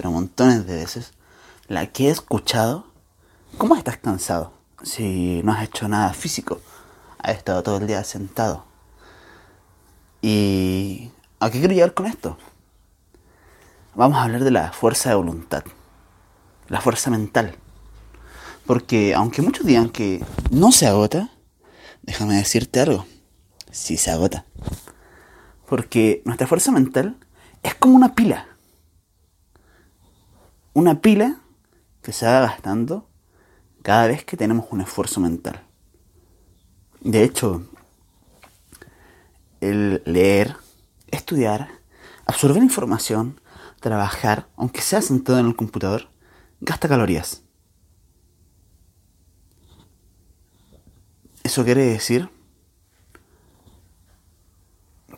pero montones de veces, la que he escuchado, ¿cómo estás cansado? Si no has hecho nada físico, has estado todo el día sentado. ¿Y a qué quiero llegar con esto? Vamos a hablar de la fuerza de voluntad, la fuerza mental. Porque aunque muchos digan que no se agota, déjame decirte algo, sí se agota. Porque nuestra fuerza mental es como una pila una pila que se va gastando cada vez que tenemos un esfuerzo mental. De hecho, el leer, estudiar, absorber información, trabajar, aunque sea sentado en el computador, gasta calorías. Eso quiere decir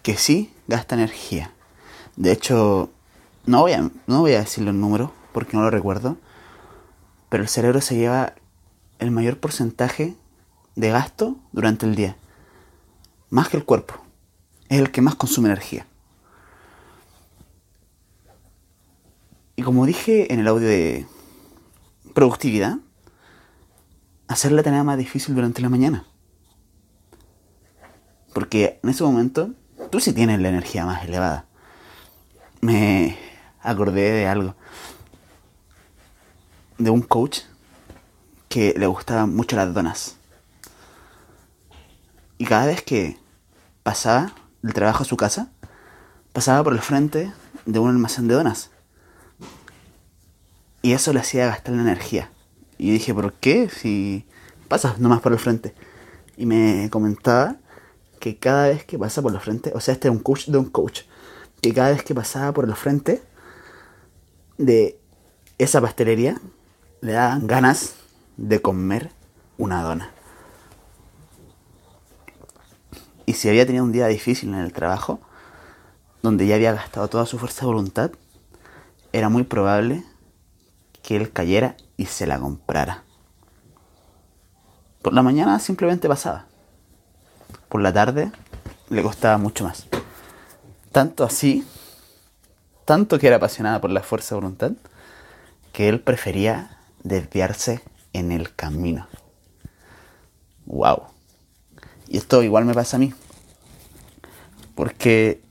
que sí gasta energía. De hecho, no voy a, no voy a decirle el número porque no lo recuerdo, pero el cerebro se lleva el mayor porcentaje de gasto durante el día, más que el cuerpo. Es el que más consume energía. Y como dije en el audio de productividad, hacer la tarea más difícil durante la mañana. Porque en ese momento tú sí tienes la energía más elevada. Me acordé de algo de un coach que le gustaban mucho las donas. Y cada vez que pasaba del trabajo a su casa, pasaba por el frente de un almacén de donas. Y eso le hacía gastar la energía. Y dije, ¿por qué? Si pasas nomás por el frente. Y me comentaba que cada vez que pasa por el frente, o sea, este es un coach de un coach, que cada vez que pasaba por el frente de esa pastelería, le daban ganas de comer una dona. Y si había tenido un día difícil en el trabajo, donde ya había gastado toda su fuerza de voluntad, era muy probable que él cayera y se la comprara. Por la mañana simplemente pasaba. Por la tarde le costaba mucho más. Tanto así, tanto que era apasionada por la fuerza de voluntad, que él prefería desviarse en el camino. Wow. Y esto igual me pasa a mí. Porque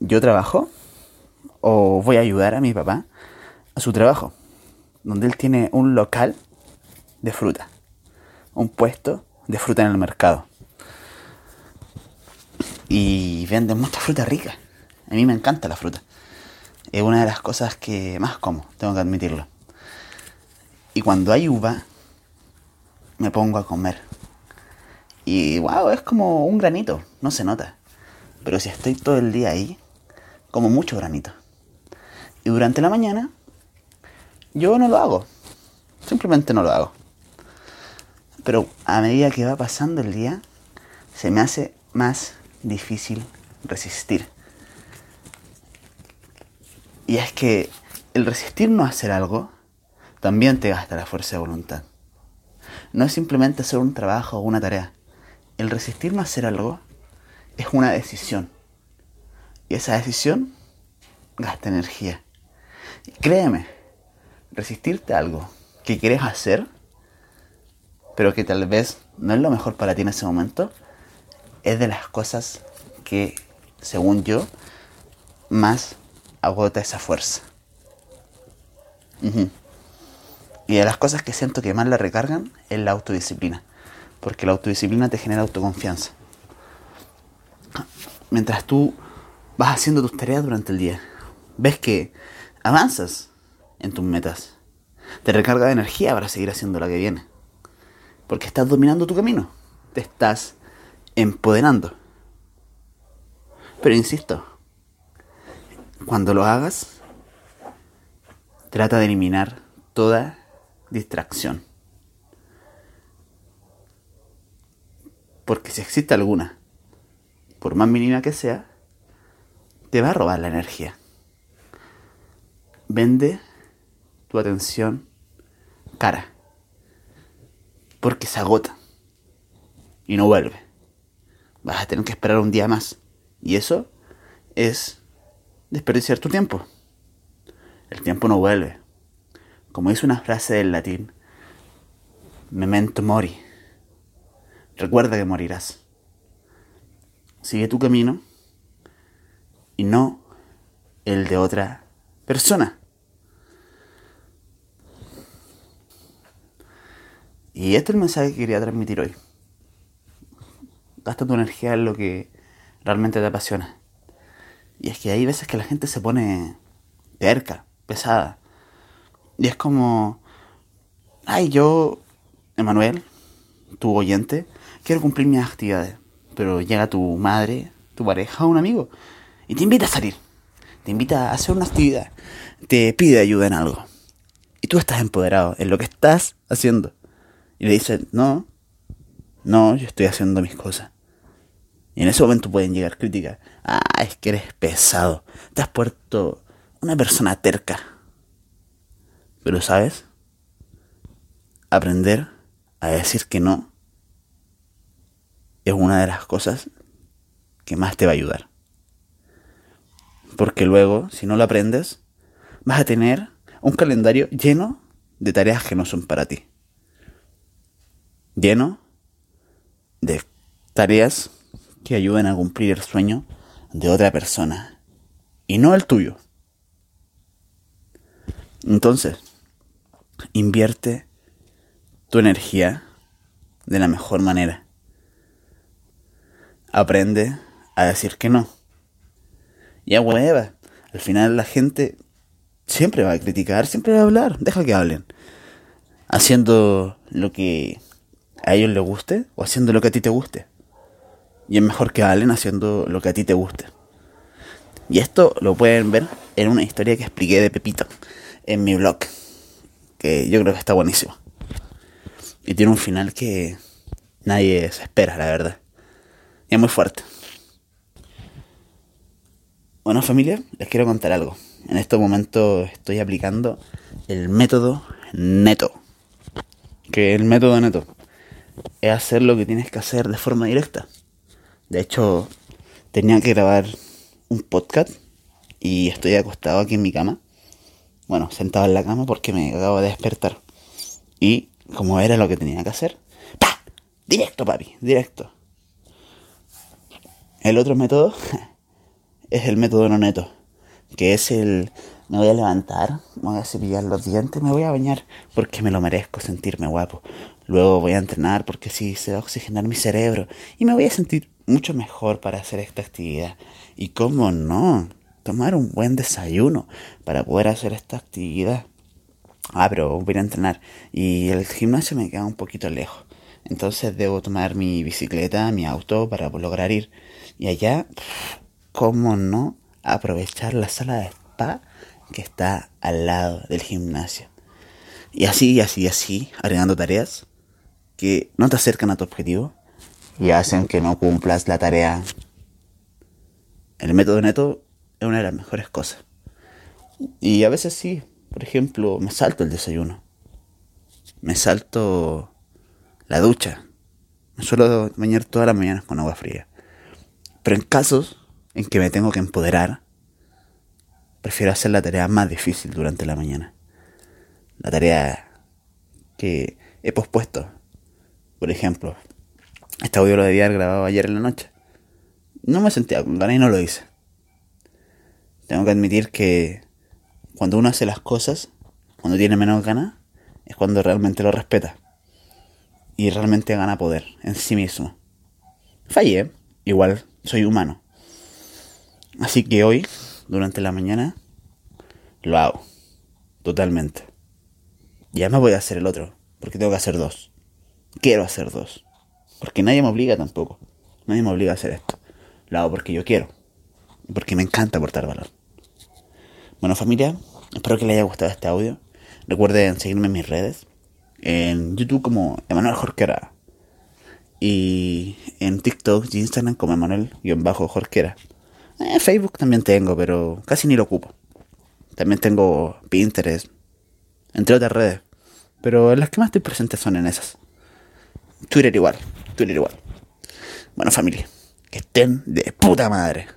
yo trabajo o voy a ayudar a mi papá a su trabajo, donde él tiene un local de fruta, un puesto de fruta en el mercado. Y venden mucha fruta rica. A mí me encanta la fruta es una de las cosas que más como, tengo que admitirlo. Y cuando hay uva, me pongo a comer. Y wow, es como un granito, no se nota. Pero si estoy todo el día ahí, como mucho granito. Y durante la mañana, yo no lo hago. Simplemente no lo hago. Pero a medida que va pasando el día, se me hace más difícil resistir. Y es que el resistirnos a hacer algo también te gasta la fuerza de voluntad. No es simplemente hacer un trabajo o una tarea. El resistirnos a hacer algo es una decisión. Y esa decisión gasta energía. créeme, resistirte a algo que quieres hacer, pero que tal vez no es lo mejor para ti en ese momento, es de las cosas que, según yo, más agota esa fuerza. Y de las cosas que siento que más la recargan es la autodisciplina. Porque la autodisciplina te genera autoconfianza. Mientras tú vas haciendo tus tareas durante el día, ves que avanzas en tus metas. Te recarga de energía para seguir haciendo la que viene. Porque estás dominando tu camino. Te estás empoderando. Pero insisto, Cuando lo hagas, trata de eliminar toda distracción. Porque si existe alguna, por más mínima que sea, te va a robar la energía. Vende tu atención cara. Porque se agota. Y no vuelve. Vas a tener que esperar un día más. Y eso es desperdiciar tu tiempo. El tiempo no vuelve. Como dice una frase del latín, memento mori. Recuerda que morirás. Sigue tu camino y no el de otra persona. Y este es el mensaje que quería transmitir hoy. Gasta tu energía en lo que realmente te apasiona. Y es que hay veces que la gente se pone terca, pesada. Y es como, ay, yo, Emanuel, tu oyente, quiero cumplir mis actividades. Pero llega tu madre, tu pareja, un amigo, y te invita a salir. Te invita a hacer una actividad. Te pide ayuda en algo. Y tú estás empoderado en lo que estás haciendo. Y le dices, no, no, yo estoy haciendo mis cosas. En ese momento pueden llegar críticas. Ah, es que eres pesado. Te has puesto una persona terca. Pero sabes, aprender a decir que no es una de las cosas que más te va a ayudar. Porque luego, si no lo aprendes, vas a tener un calendario lleno de tareas que no son para ti. Lleno de tareas que ayuden a cumplir el sueño de otra persona y no el tuyo. Entonces, invierte tu energía de la mejor manera. Aprende a decir que no. Y a hueva. Al final la gente siempre va a criticar, siempre va a hablar. Deja que hablen. Haciendo lo que a ellos les guste o haciendo lo que a ti te guste. Y es mejor que hablen haciendo lo que a ti te guste. Y esto lo pueden ver en una historia que expliqué de Pepito en mi blog. Que yo creo que está buenísimo. Y tiene un final que nadie se espera, la verdad. Y es muy fuerte. Bueno familia, les quiero contar algo. En estos momentos estoy aplicando el método neto. Que el método neto es hacer lo que tienes que hacer de forma directa. De hecho, tenía que grabar un podcast y estoy acostado aquí en mi cama. Bueno, sentado en la cama porque me acabo de despertar. Y como era lo que tenía que hacer, ¡pa! Directo, papi, directo. El otro método es el método no neto, que es el me voy a levantar, me voy a cepillar los dientes, me voy a bañar porque me lo merezco sentirme guapo. Luego voy a entrenar porque sí se va a oxigenar mi cerebro y me voy a sentir mucho mejor para hacer esta actividad. Y cómo no, tomar un buen desayuno para poder hacer esta actividad. Ah, pero voy a entrenar y el gimnasio me queda un poquito lejos. Entonces debo tomar mi bicicleta, mi auto para lograr ir. Y allá, cómo no, aprovechar la sala de spa que está al lado del gimnasio. Y así, y así, y así, agregando tareas que no te acercan a tu objetivo, y hacen que no cumplas la tarea. El método neto es una de las mejores cosas. Y a veces sí, por ejemplo, me salto el desayuno. Me salto la ducha. Me suelo bañar todas las mañanas con agua fría. Pero en casos en que me tengo que empoderar, prefiero hacer la tarea más difícil durante la mañana. La tarea que he pospuesto. Por ejemplo, este audio lo debía haber grabado ayer en la noche. No me sentía con ganas y no lo hice. Tengo que admitir que cuando uno hace las cosas, cuando tiene menos ganas, es cuando realmente lo respeta. Y realmente gana poder en sí mismo. Fallé, igual soy humano. Así que hoy, durante la mañana, lo hago. Totalmente. Y además voy a hacer el otro, porque tengo que hacer dos. Quiero hacer dos. Porque nadie me obliga tampoco. Nadie me obliga a hacer esto. Lo hago porque yo quiero. Porque me encanta aportar valor. Bueno familia, espero que les haya gustado este audio. Recuerden seguirme en mis redes. En YouTube como Emanuel Jorquera. Y en TikTok y Instagram como Emanuel-Jorquera. Eh, Facebook también tengo, pero casi ni lo ocupo. También tengo Pinterest, entre otras redes. Pero las que más estoy presente son en esas. Twitter igual, Bueno familia, que estén de puta madre.